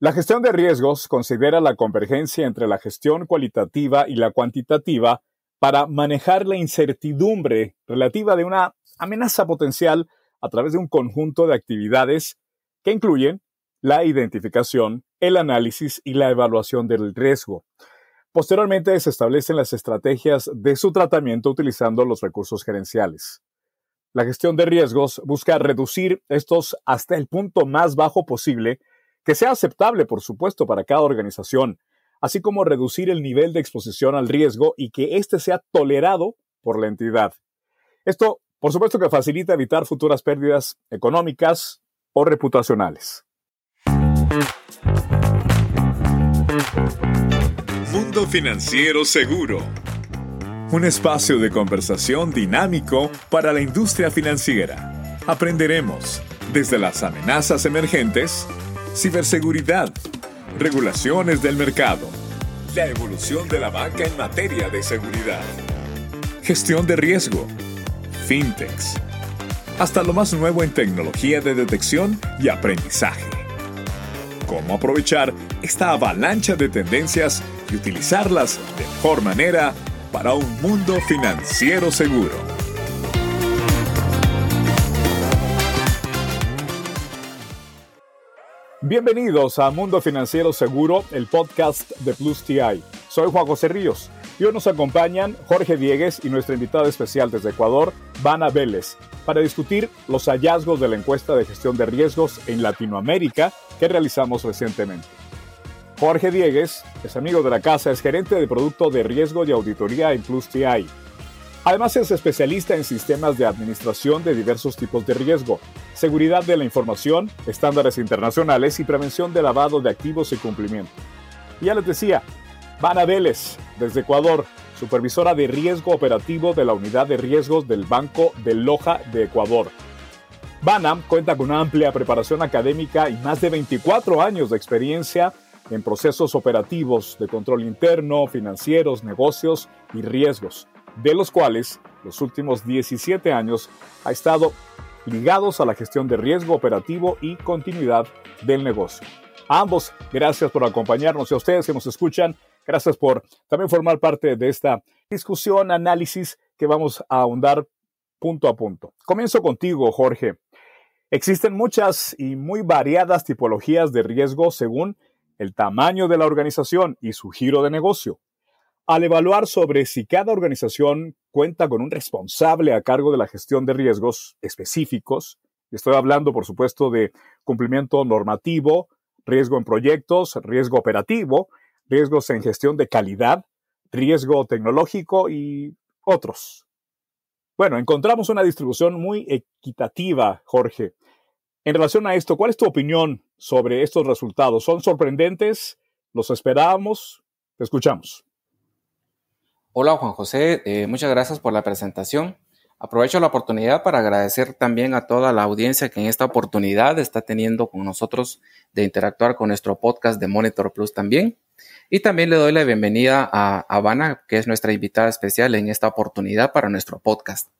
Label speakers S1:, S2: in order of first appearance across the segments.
S1: La gestión de riesgos considera la convergencia entre la gestión cualitativa y la cuantitativa para manejar la incertidumbre relativa de una amenaza potencial a través de un conjunto de actividades que incluyen la identificación, el análisis y la evaluación del riesgo. Posteriormente se establecen las estrategias de su tratamiento utilizando los recursos gerenciales. La gestión de riesgos busca reducir estos hasta el punto más bajo posible que sea aceptable, por supuesto, para cada organización, así como reducir el nivel de exposición al riesgo y que éste sea tolerado por la entidad. Esto, por supuesto, que facilita evitar futuras pérdidas económicas o reputacionales.
S2: Mundo Financiero Seguro. Un espacio de conversación dinámico para la industria financiera. Aprenderemos desde las amenazas emergentes ciberseguridad, regulaciones del mercado, la evolución de la banca en materia de seguridad, gestión de riesgo, fintechs, hasta lo más nuevo en tecnología de detección y aprendizaje. Cómo aprovechar esta avalancha de tendencias y utilizarlas de mejor manera para un mundo financiero seguro.
S1: Bienvenidos a Mundo Financiero Seguro, el podcast de Plus TI. Soy Juan José Ríos y hoy nos acompañan Jorge Diegues y nuestra invitada especial desde Ecuador, Vana Vélez, para discutir los hallazgos de la encuesta de gestión de riesgos en Latinoamérica que realizamos recientemente. Jorge Diegues es amigo de la casa, es gerente de producto de riesgo y auditoría en Plus TI Además es especialista en sistemas de administración de diversos tipos de riesgo, seguridad de la información, estándares internacionales y prevención de lavado de activos y cumplimiento. Ya les decía, Vana Vélez, desde Ecuador, supervisora de riesgo operativo de la unidad de riesgos del Banco de Loja de Ecuador. Vana cuenta con una amplia preparación académica y más de 24 años de experiencia en procesos operativos de control interno, financieros, negocios y riesgos de los cuales los últimos 17 años ha estado ligados a la gestión de riesgo operativo y continuidad del negocio. Ambos, gracias por acompañarnos y a ustedes que nos escuchan, gracias por también formar parte de esta discusión, análisis que vamos a ahondar punto a punto. Comienzo contigo, Jorge. Existen muchas y muy variadas tipologías de riesgo según el tamaño de la organización y su giro de negocio. Al evaluar sobre si cada organización cuenta con un responsable a cargo de la gestión de riesgos específicos, estoy hablando, por supuesto, de cumplimiento normativo, riesgo en proyectos, riesgo operativo, riesgos en gestión de calidad, riesgo tecnológico y otros. Bueno, encontramos una distribución muy equitativa, Jorge. En relación a esto, ¿cuál es tu opinión sobre estos resultados? ¿Son sorprendentes? ¿Los esperábamos? Te escuchamos.
S3: Hola Juan José, eh, muchas gracias por la presentación. Aprovecho la oportunidad para agradecer también a toda la audiencia que en esta oportunidad está teniendo con nosotros de interactuar con nuestro podcast de Monitor Plus también. Y también le doy la bienvenida a Habana, que es nuestra invitada especial en esta oportunidad para nuestro podcast.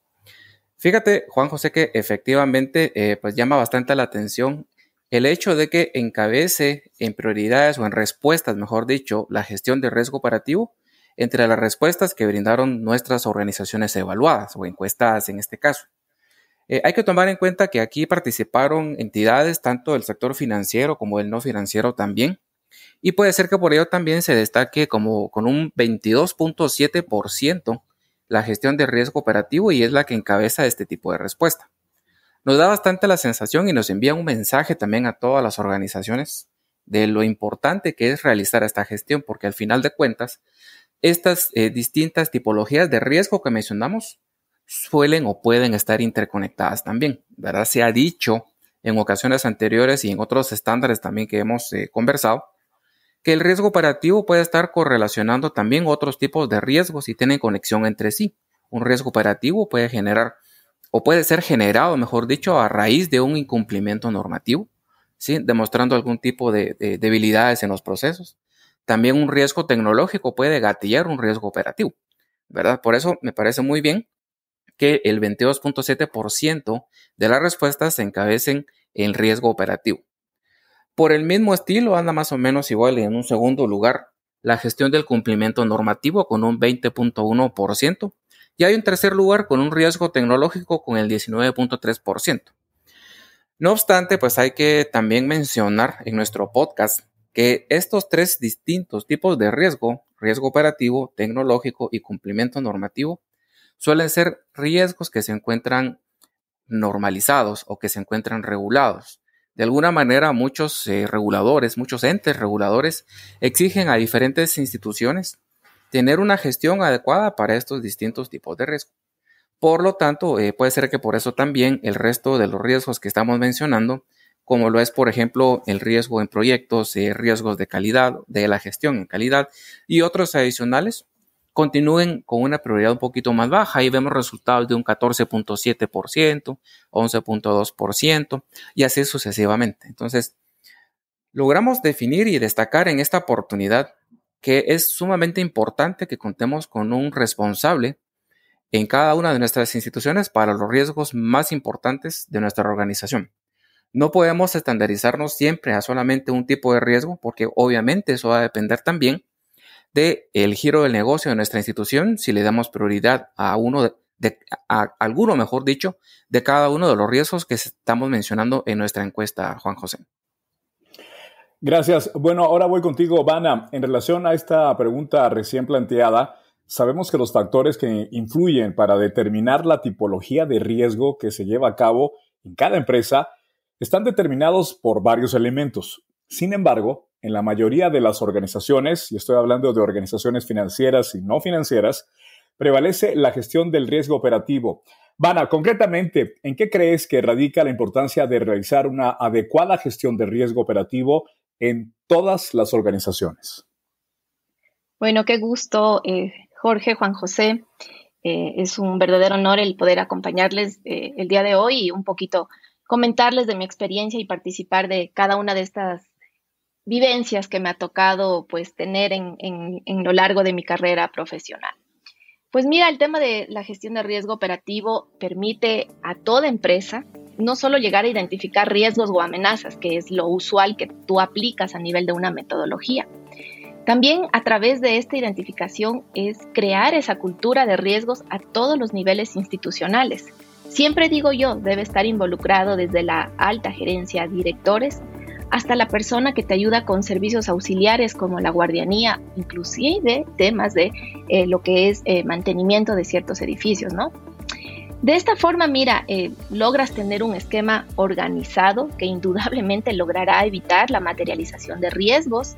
S3: Fíjate, Juan José, que efectivamente eh, pues llama bastante la atención el hecho de que encabece en prioridades o en respuestas, mejor dicho, la gestión de riesgo operativo entre las respuestas que brindaron nuestras organizaciones evaluadas o encuestadas en este caso. Eh, hay que tomar en cuenta que aquí participaron entidades tanto del sector financiero como del no financiero también, y puede ser que por ello también se destaque como con un 22.7% la gestión de riesgo operativo y es la que encabeza este tipo de respuesta. Nos da bastante la sensación y nos envía un mensaje también a todas las organizaciones de lo importante que es realizar esta gestión, porque al final de cuentas estas eh, distintas tipologías de riesgo que mencionamos suelen o pueden estar interconectadas también, ¿verdad? Se ha dicho en ocasiones anteriores y en otros estándares también que hemos eh, conversado, que el riesgo operativo puede estar correlacionando también otros tipos de riesgos y tienen conexión entre sí. Un riesgo operativo puede generar o puede ser generado, mejor dicho, a raíz de un incumplimiento normativo, demostrando algún tipo de debilidades en los procesos también un riesgo tecnológico puede gatillar un riesgo operativo, ¿verdad? Por eso me parece muy bien que el 22.7% de las respuestas se encabecen en riesgo operativo. Por el mismo estilo anda más o menos igual en un segundo lugar la gestión del cumplimiento normativo con un 20.1% y hay un tercer lugar con un riesgo tecnológico con el 19.3%. No obstante, pues hay que también mencionar en nuestro podcast que estos tres distintos tipos de riesgo, riesgo operativo, tecnológico y cumplimiento normativo, suelen ser riesgos que se encuentran normalizados o que se encuentran regulados. De alguna manera, muchos eh, reguladores, muchos entes reguladores exigen a diferentes instituciones tener una gestión adecuada para estos distintos tipos de riesgo. Por lo tanto, eh, puede ser que por eso también el resto de los riesgos que estamos mencionando, como lo es, por ejemplo, el riesgo en proyectos, eh, riesgos de calidad, de la gestión en calidad y otros adicionales, continúen con una prioridad un poquito más baja. Ahí vemos resultados de un 14.7%, 11.2% y así sucesivamente. Entonces, logramos definir y destacar en esta oportunidad que es sumamente importante que contemos con un responsable en cada una de nuestras instituciones para los riesgos más importantes de nuestra organización. No podemos estandarizarnos siempre a solamente un tipo de riesgo porque obviamente eso va a depender también del el giro del negocio de nuestra institución si le damos prioridad a uno de, a alguno, mejor dicho, de cada uno de los riesgos que estamos mencionando en nuestra encuesta, Juan José.
S1: Gracias. Bueno, ahora voy contigo, Vana. En relación a esta pregunta recién planteada, Sabemos que los factores que influyen para determinar la tipología de riesgo que se lleva a cabo en cada empresa están determinados por varios elementos. Sin embargo, en la mayoría de las organizaciones, y estoy hablando de organizaciones financieras y no financieras, prevalece la gestión del riesgo operativo. Vana, concretamente, ¿en qué crees que radica la importancia de realizar una adecuada gestión de riesgo operativo en todas las organizaciones?
S4: Bueno, qué gusto eh, Jorge, Juan José. Eh, es un verdadero honor el poder acompañarles eh, el día de hoy y un poquito comentarles de mi experiencia y participar de cada una de estas vivencias que me ha tocado pues tener en, en lo largo de mi carrera profesional. Pues mira, el tema de la gestión de riesgo operativo permite a toda empresa no solo llegar a identificar riesgos o amenazas, que es lo usual que tú aplicas a nivel de una metodología, también a través de esta identificación es crear esa cultura de riesgos a todos los niveles institucionales. Siempre digo yo, debe estar involucrado desde la alta gerencia, directores, hasta la persona que te ayuda con servicios auxiliares como la guardianía, inclusive temas de eh, lo que es eh, mantenimiento de ciertos edificios, ¿no? De esta forma, mira, eh, logras tener un esquema organizado que indudablemente logrará evitar la materialización de riesgos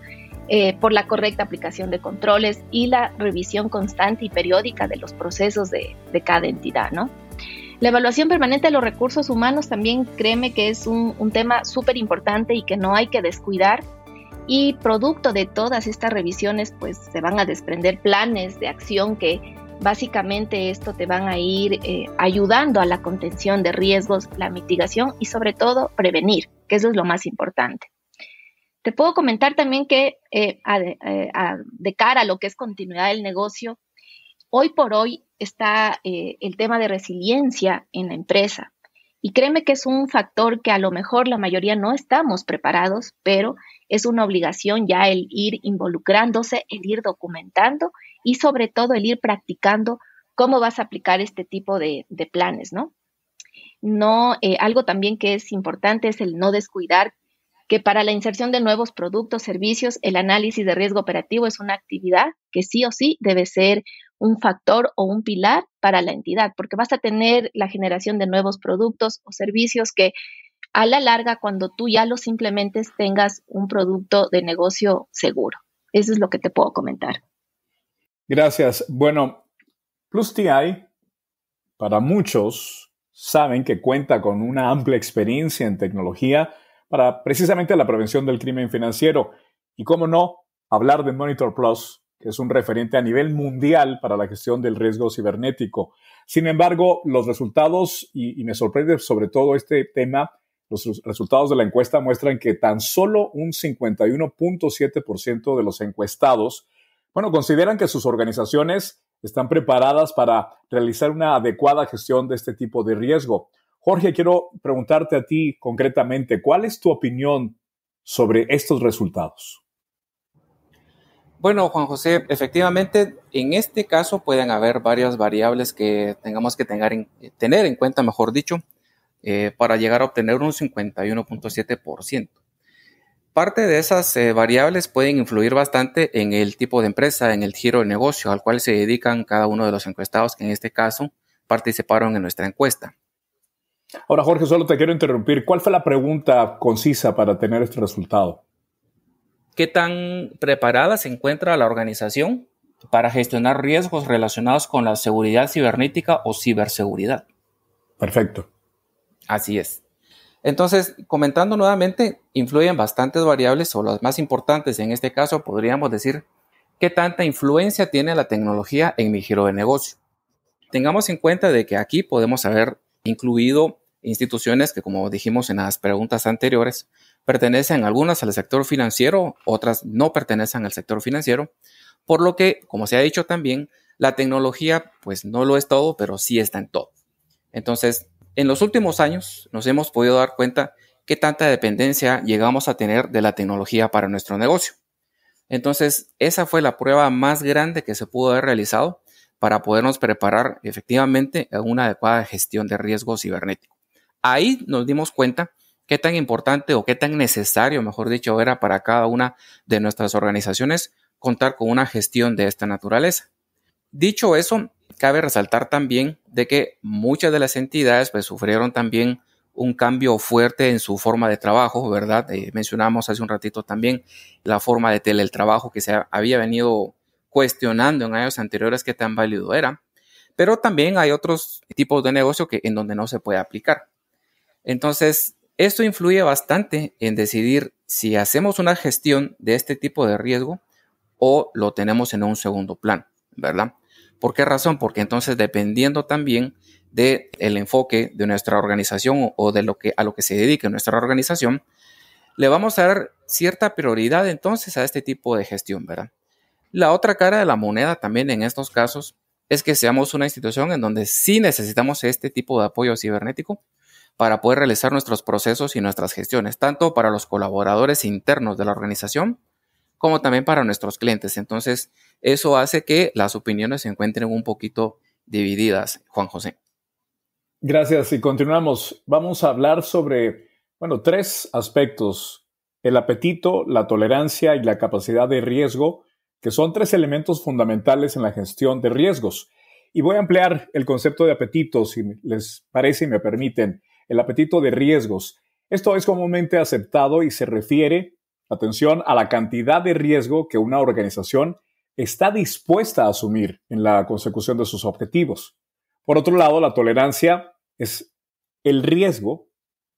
S4: por la correcta aplicación de controles y la revisión constante y periódica de los procesos de, cada entidad, ¿no? La evaluación permanente de los recursos humanos también créeme que es un, tema súper importante y que no hay que descuidar. Y producto de todas estas revisiones, pues se van a desprender planes de acción que básicamente esto te van a ir eh, ayudando a la contención de riesgos, la mitigación y sobre todo prevenir, que eso es lo más importante. Te puedo comentar también que eh, eh, de cara a lo que es continuidad del negocio, hoy por hoy está eh, el tema de resiliencia en la empresa. Y créeme que es un factor que a lo mejor la mayoría no estamos preparados, pero es una obligación ya el ir involucrándose, el ir documentando y sobre todo el ir practicando cómo vas a aplicar este tipo de, planes, ¿no? No, algo también que es importante es el no descuidar que para la inserción de nuevos productos, servicios, el análisis de riesgo operativo es una actividad que sí o sí debe ser un factor o un pilar para la entidad, porque vas a tener la generación de nuevos productos o servicios que a la larga, cuando tú ya los implementes, tengas un producto de negocio seguro. Eso es lo que te puedo comentar.
S1: Gracias. Bueno, Plus TI, para muchos, saben que cuenta con una amplia experiencia en tecnología para precisamente la prevención del crimen financiero. Y cómo no, hablar de Monitor Plus, que es un referente a nivel mundial para la gestión del riesgo cibernético. Sin embargo, los resultados, y, me sorprende sobre todo este tema, los resultados de la encuesta muestran que tan solo un 51.7% de los encuestados, bueno, consideran que sus organizaciones están preparadas para realizar una adecuada gestión de este tipo de riesgo. Jorge, quiero preguntarte a ti concretamente, ¿cuál es tu opinión sobre estos resultados?
S3: Bueno, Juan José, efectivamente, en este caso pueden haber varias variables que tengamos que tener en, cuenta, mejor dicho, eh, para llegar a obtener un 51.7%. Parte de esas eh, variables pueden influir bastante en el tipo de empresa, en el giro de negocio al cual se dedican cada uno de los encuestados que en este caso participaron en nuestra encuesta.
S1: Ahora, Jorge, solo te quiero interrumpir. ¿Cuál fue la pregunta concisa para tener este resultado?
S3: ¿Qué tan preparada se encuentra la organización para gestionar riesgos relacionados con la seguridad cibernética o ciberseguridad?
S1: Perfecto.
S3: Así es. Entonces, comentando nuevamente, influyen bastantes variables o las más importantes en este caso podríamos decir qué tanta influencia tiene la tecnología en mi giro de negocio. Tengamos en cuenta de que aquí podemos haber incluido instituciones que, como dijimos en las preguntas anteriores, pertenecen algunas al sector financiero, otras no pertenecen al sector financiero, por lo que, como se ha dicho también, la tecnología pues no lo es todo, pero sí está en todo. Entonces, en los últimos años nos hemos podido dar cuenta qué tanta dependencia llegamos a tener de la tecnología para nuestro negocio. Entonces, esa fue la prueba más grande que se pudo haber realizado para podernos preparar efectivamente a una adecuada gestión de riesgo cibernético. Ahí nos dimos cuenta qué tan importante o qué tan necesario, mejor dicho, era para cada una de nuestras organizaciones contar con una gestión de esta naturaleza. Dicho eso, cabe resaltar también de que muchas de las entidades pues, sufrieron también un cambio fuerte en su forma de trabajo, ¿verdad? Eh, mencionamos hace un ratito también la forma de teletrabajo que se había venido cuestionando en años anteriores qué tan válido era, pero también hay otros tipos de negocio que en donde no se puede aplicar. Entonces, esto influye bastante en decidir si hacemos una gestión de este tipo de riesgo o lo tenemos en un segundo plan, ¿verdad? ¿Por qué razón? Porque entonces dependiendo también del el enfoque de nuestra organización o de lo que a lo que se dedique nuestra organización, le vamos a dar cierta prioridad entonces a este tipo de gestión, ¿verdad? La otra cara de la moneda también en estos casos es que seamos una institución en donde sí necesitamos este tipo de apoyo cibernético para poder realizar nuestros procesos y nuestras gestiones, tanto para los colaboradores internos de la organización como también para nuestros clientes. Entonces, eso hace que las opiniones se encuentren un poquito divididas, Juan José.
S1: Gracias y continuamos. Vamos a hablar sobre, bueno, tres aspectos, el apetito, la tolerancia y la capacidad de riesgo que son tres elementos fundamentales en la gestión de riesgos. Y voy a ampliar el concepto de apetito, si les parece y me permiten, el apetito de riesgos. Esto es comúnmente aceptado y se refiere, atención, a la cantidad de riesgo que una organización está dispuesta a asumir en la consecución de sus objetivos. Por otro lado, la tolerancia es el riesgo,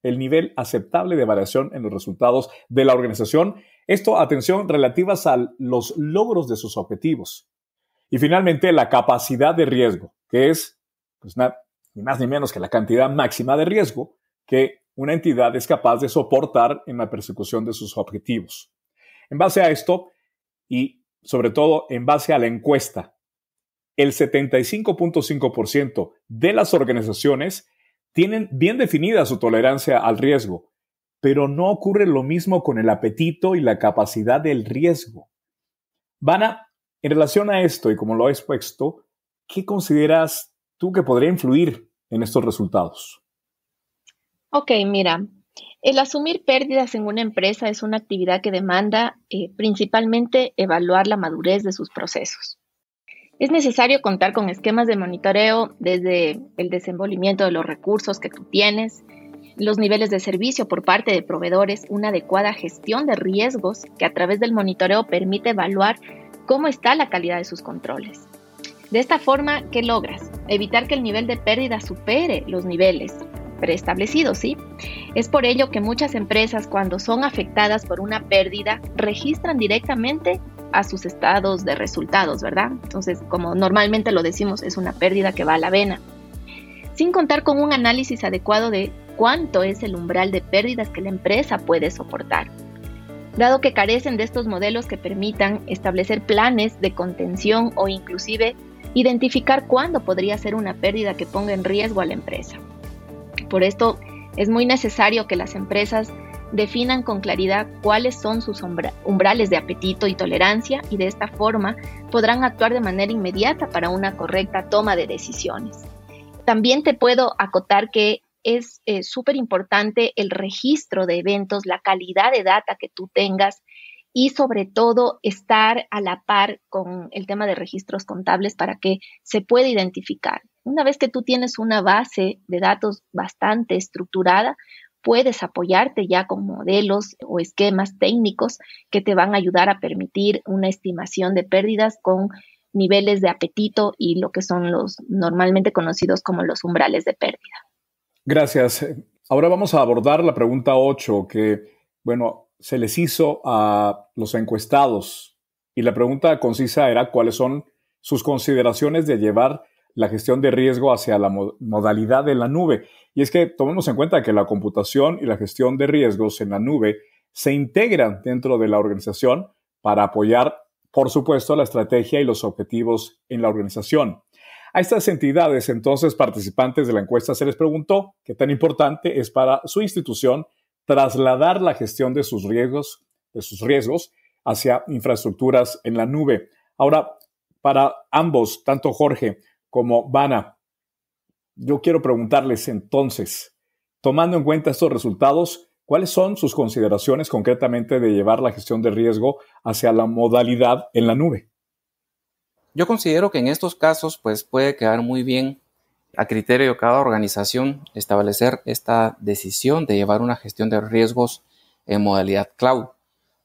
S1: el nivel aceptable de variación en los resultados de la organización esto, atención, relativas a los logros de sus objetivos. Y finalmente, la capacidad de riesgo, que es pues, ni más ni menos que la cantidad máxima de riesgo que una entidad es capaz de soportar en la persecución de sus objetivos. En base a esto, y sobre todo en base a la encuesta, el 75.5% de las organizaciones tienen bien definida su tolerancia al riesgo pero no ocurre lo mismo con el apetito y la capacidad del riesgo. Vana, en relación a esto y como lo he expuesto, ¿qué consideras tú que podría influir en estos resultados?
S4: Ok, mira, el asumir pérdidas en una empresa es una actividad que demanda eh, principalmente evaluar la madurez de sus procesos. Es necesario contar con esquemas de monitoreo desde el desenvolvimiento de los recursos que tú tienes, los niveles de servicio por parte de proveedores, una adecuada gestión de riesgos que a través del monitoreo permite evaluar cómo está la calidad de sus controles. De esta forma, ¿qué logras? Evitar que el nivel de pérdida supere los niveles preestablecidos, ¿sí? Es por ello que muchas empresas cuando son afectadas por una pérdida registran directamente a sus estados de resultados, ¿verdad? Entonces, como normalmente lo decimos, es una pérdida que va a la vena sin contar con un análisis adecuado de cuánto es el umbral de pérdidas que la empresa puede soportar. Dado que carecen de estos modelos que permitan establecer planes de contención o inclusive identificar cuándo podría ser una pérdida que ponga en riesgo a la empresa. Por esto es muy necesario que las empresas definan con claridad cuáles son sus umbrales de apetito y tolerancia y de esta forma podrán actuar de manera inmediata para una correcta toma de decisiones. También te puedo acotar que es eh, súper importante el registro de eventos, la calidad de data que tú tengas y sobre todo estar a la par con el tema de registros contables para que se pueda identificar. Una vez que tú tienes una base de datos bastante estructurada, puedes apoyarte ya con modelos o esquemas técnicos que te van a ayudar a permitir una estimación de pérdidas con niveles de apetito y lo que son los normalmente conocidos como los umbrales de pérdida.
S1: Gracias. Ahora vamos a abordar la pregunta 8 que, bueno, se les hizo a los encuestados y la pregunta concisa era cuáles son sus consideraciones de llevar la gestión de riesgo hacia la modalidad de la nube. Y es que tomemos en cuenta que la computación y la gestión de riesgos en la nube se integran dentro de la organización para apoyar, por supuesto, la estrategia y los objetivos en la organización. A estas entidades, entonces, participantes de la encuesta, se les preguntó qué tan importante es para su institución trasladar la gestión de sus riesgos, de sus riesgos hacia infraestructuras en la nube. Ahora, para ambos, tanto Jorge como Vana, yo quiero preguntarles entonces, tomando en cuenta estos resultados, ¿cuáles son sus consideraciones concretamente de llevar la gestión de riesgo hacia la modalidad en la nube?
S3: Yo considero que en estos casos pues puede quedar muy bien a criterio de cada organización establecer esta decisión de llevar una gestión de riesgos en modalidad cloud,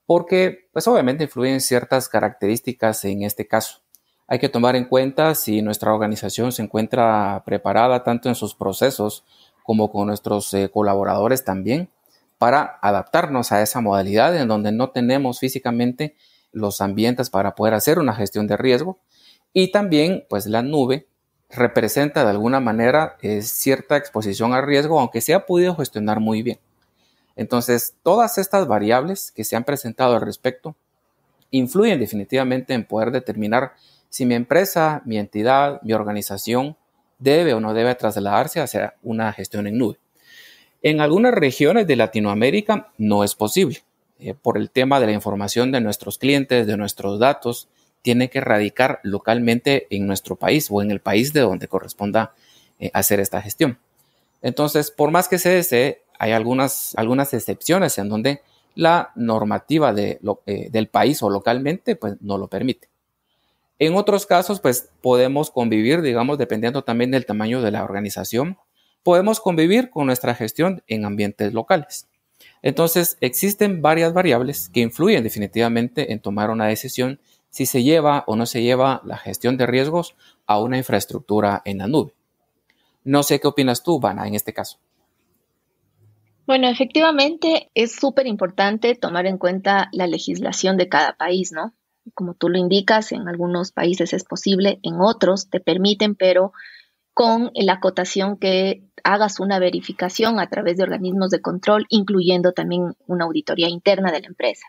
S3: porque pues obviamente influyen ciertas características en este caso. Hay que tomar en cuenta si nuestra organización se encuentra preparada tanto en sus procesos como con nuestros eh, colaboradores también para adaptarnos a esa modalidad en donde no tenemos físicamente los ambientes para poder hacer una gestión de riesgo y también pues la nube representa de alguna manera eh, cierta exposición al riesgo aunque se ha podido gestionar muy bien. Entonces, todas estas variables que se han presentado al respecto influyen definitivamente en poder determinar si mi empresa, mi entidad, mi organización debe o no debe trasladarse hacia una gestión en nube. En algunas regiones de Latinoamérica no es posible. Eh, por el tema de la información de nuestros clientes, de nuestros datos, tiene que radicar localmente en nuestro país o en el país de donde corresponda eh, hacer esta gestión. Entonces, por más que se desee, hay algunas, algunas excepciones en donde la normativa de eh, del país o localmente pues, no lo permite. En otros casos, pues podemos convivir, digamos, dependiendo también del tamaño de la organización, podemos convivir con nuestra gestión en ambientes locales. Entonces, existen varias variables que influyen definitivamente en tomar una decisión si se lleva o no se lleva la gestión de riesgos a una infraestructura en la nube. No sé qué opinas tú, Vana, en este caso.
S4: Bueno, efectivamente es súper importante tomar en cuenta la legislación de cada país, ¿no? como tú lo indicas, en algunos países es posible, en otros te permiten, pero con la acotación que hagas una verificación a través de organismos de control, incluyendo también una auditoría interna de la empresa.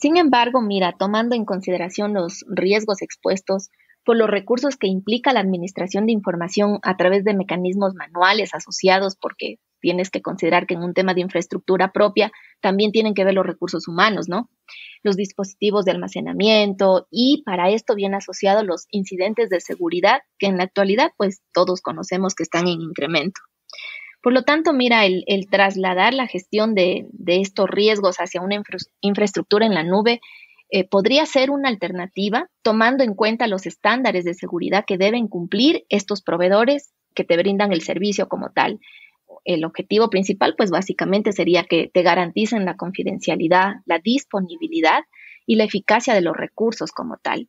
S4: Sin embargo, mira, tomando en consideración los riesgos expuestos por los recursos que implica la administración de información a través de mecanismos manuales asociados, porque tienes que considerar que en un tema de infraestructura propia también tienen que ver los recursos humanos, ¿no? Los dispositivos de almacenamiento y para esto viene asociado los incidentes de seguridad que en la actualidad pues todos conocemos que están en incremento. Por lo tanto, mira, el, trasladar la gestión de, estos riesgos hacia una infraestructura en la nube eh, podría ser una alternativa tomando en cuenta los estándares de seguridad que deben cumplir estos proveedores que te brindan el servicio como tal el objetivo principal, pues básicamente sería que te garanticen la confidencialidad, la disponibilidad y la eficacia de los recursos como tal.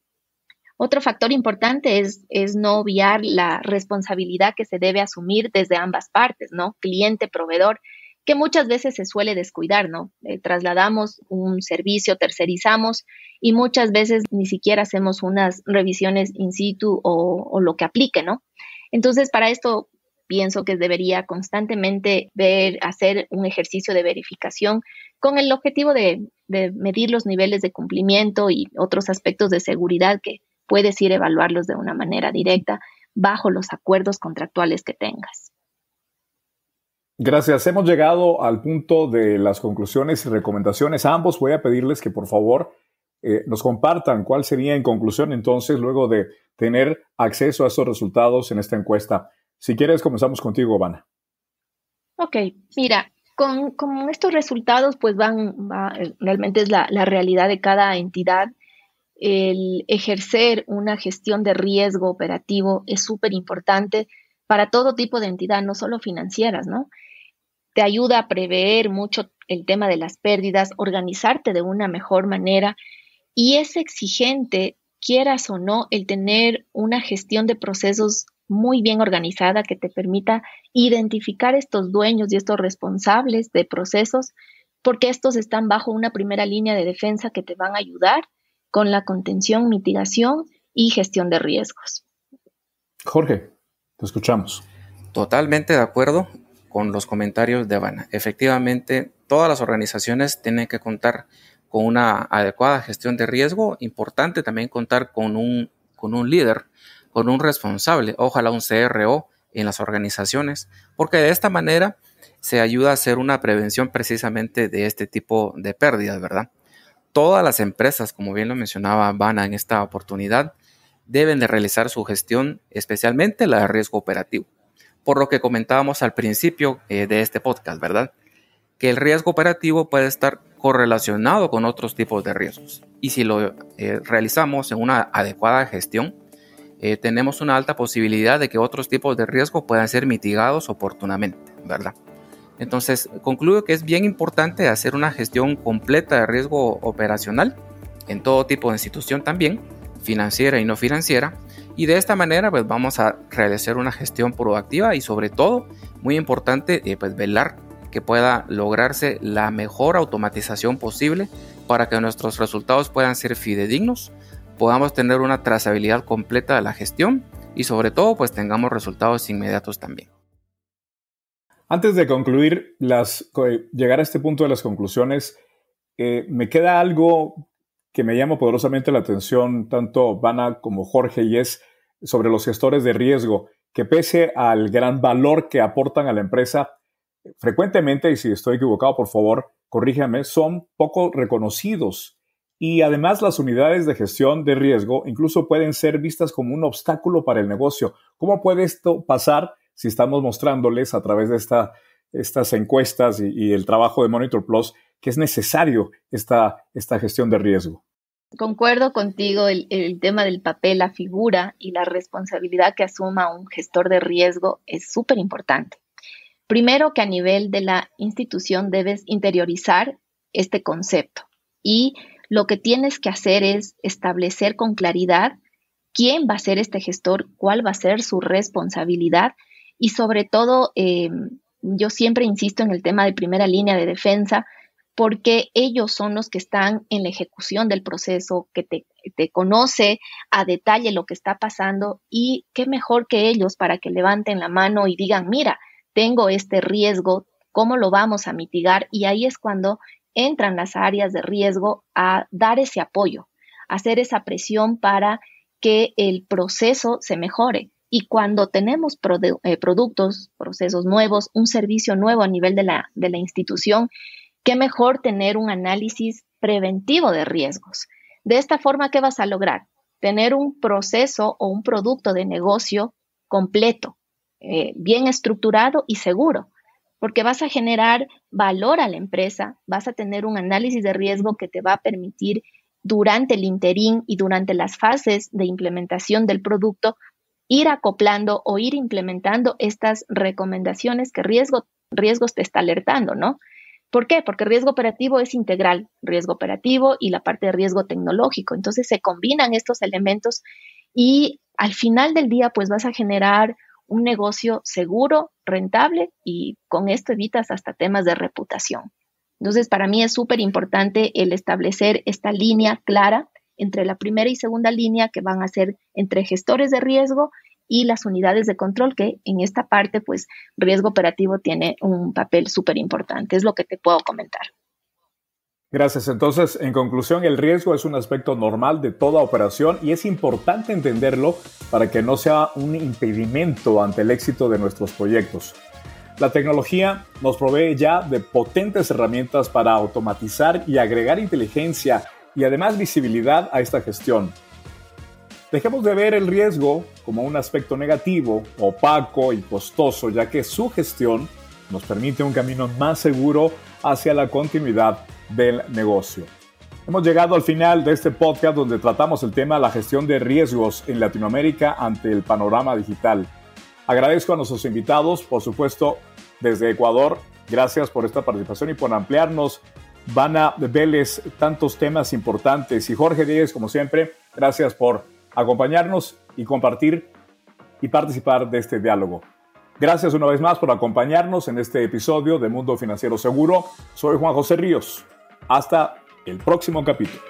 S4: Otro factor importante es, es no obviar la responsabilidad que se debe asumir desde ambas partes, ¿no? Cliente, proveedor, que muchas veces se suele descuidar, ¿no? Eh, trasladamos un servicio, tercerizamos y muchas veces ni siquiera hacemos unas revisiones in situ o, o lo que aplique, ¿no? Entonces, para esto pienso que debería constantemente ver, hacer un ejercicio de verificación con el objetivo de, medir los niveles de cumplimiento y otros aspectos de seguridad que puedes ir a evaluarlos de una manera directa bajo los acuerdos contractuales que tengas.
S1: Gracias. Hemos llegado al punto de las conclusiones y recomendaciones. A ambos voy a pedirles que por favor eh, nos compartan cuál sería en conclusión entonces luego de tener acceso a esos resultados en esta encuesta. Si quieres, comenzamos contigo, Vana.
S4: Ok, mira, con, estos resultados pues van, realmente es la, la realidad de cada entidad. El ejercer una gestión de riesgo operativo es súper importante para todo tipo de entidad, no solo financieras, ¿no? Te ayuda a prever mucho el tema de las pérdidas, organizarte de una mejor manera y es exigente, quieras o no, el tener una gestión de procesos muy bien organizada que te permita identificar estos dueños y estos responsables de procesos, porque estos están bajo una primera línea de defensa que te van a ayudar con la contención, mitigación y gestión de riesgos.
S1: Jorge, te escuchamos.
S3: Totalmente de acuerdo con los comentarios de Habana. Efectivamente, todas las organizaciones tienen que contar con una adecuada gestión de riesgo, importante también contar con un, con un líder, con un responsable, ojalá un CRO en las organizaciones, porque de esta manera se ayuda a hacer una prevención precisamente de este tipo de pérdidas, ¿verdad? Todas las empresas, como bien lo mencionaba Vana en esta oportunidad, deben de realizar su gestión, especialmente la de riesgo operativo, por lo que comentábamos al principio eh, de este podcast, ¿verdad? Que el riesgo operativo puede estar correlacionado con otros tipos de riesgos. Y si lo eh, realizamos en una adecuada gestión, eh, tenemos una alta posibilidad de que otros tipos de riesgo puedan ser mitigados oportunamente, ¿verdad? Entonces, concluyo que es bien importante hacer una gestión completa de riesgo operacional en todo tipo de institución también, financiera y no financiera, y de esta manera pues vamos a realizar una gestión proactiva y sobre todo, muy importante, eh, pues velar que pueda lograrse la mejor automatización posible para que nuestros resultados puedan ser fidedignos, podamos tener una trazabilidad completa de la gestión y sobre todo pues tengamos resultados inmediatos también.
S1: Antes de concluir, las, llegar a este punto de las conclusiones, eh, me queda algo que me llama poderosamente la atención, tanto Vana como Jorge, y es sobre los gestores de riesgo, que pese al gran valor que aportan a la empresa, frecuentemente, y si estoy equivocado, por favor, corríjame, son poco reconocidos. Y además las unidades de gestión de riesgo incluso pueden ser vistas como un obstáculo para el negocio. ¿Cómo puede esto pasar si estamos mostrándoles a través de esta, estas encuestas y, el trabajo de Monitor Plus que es necesario esta, esta gestión de riesgo?
S4: Concuerdo contigo, el, el, tema del papel, la figura y la responsabilidad que asuma un gestor de riesgo es súper importante. Primero que a nivel de la institución debes interiorizar este concepto y lo que tienes que hacer es establecer con claridad quién va a ser este gestor, cuál va a ser su responsabilidad y sobre todo, em, yo siempre insisto en el tema de primera línea de defensa, porque ellos son los que están en la ejecución del proceso, que te, te, conoce a detalle lo que está pasando y qué mejor que ellos para que levanten la mano y digan, mira, tengo este riesgo, ¿cómo lo vamos a mitigar? Y ahí es cuando entran las áreas de riesgo a dar ese apoyo, hacer esa presión para que el proceso se mejore. Y cuando tenemos eh, productos, procesos nuevos, un servicio nuevo a nivel de la, institución, qué mejor tener un análisis preventivo de riesgos. De esta forma, ¿qué vas a lograr? Tener un proceso o un producto de negocio completo, eh, bien estructurado y seguro, porque vas a generar valor a la empresa, vas a tener un análisis de riesgo que te va a permitir durante el interín y durante las fases de implementación del producto ir acoplando o ir implementando estas recomendaciones que riesgo, riesgos te está alertando, ¿no? ¿Por qué? Porque riesgo operativo es integral, riesgo operativo y la parte de riesgo tecnológico. Entonces se combinan estos elementos y al final del día pues vas a generar un negocio seguro, rentable y con esto evitas hasta temas de reputación. Entonces, para mí es súper importante el establecer esta línea clara entre la primera y segunda línea que van a ser entre gestores de riesgo y las unidades de control, que en esta parte, pues, riesgo operativo tiene un papel súper importante. Es lo que te puedo comentar.
S1: Gracias. Entonces, en conclusión, el riesgo es un aspecto normal de toda operación y es importante entenderlo para que no sea un impedimento ante el éxito de nuestros proyectos. La tecnología nos provee ya de potentes herramientas para automatizar y agregar inteligencia y además visibilidad a esta gestión. Dejemos de ver el riesgo como un aspecto negativo, opaco y costoso, ya que su gestión nos permite un camino más seguro hacia la continuidad del negocio. Hemos llegado al final de este podcast donde tratamos el tema de la gestión de riesgos en Latinoamérica ante el panorama digital. Agradezco a nuestros invitados, por supuesto, desde Ecuador. Gracias por esta participación y por ampliarnos. Vana Vélez, tantos temas importantes. Y Jorge Díez, como siempre, gracias por acompañarnos y compartir y participar de este diálogo. Gracias una vez más por acompañarnos en este episodio de Mundo Financiero Seguro. Soy Juan José Ríos. Hasta el próximo capítulo.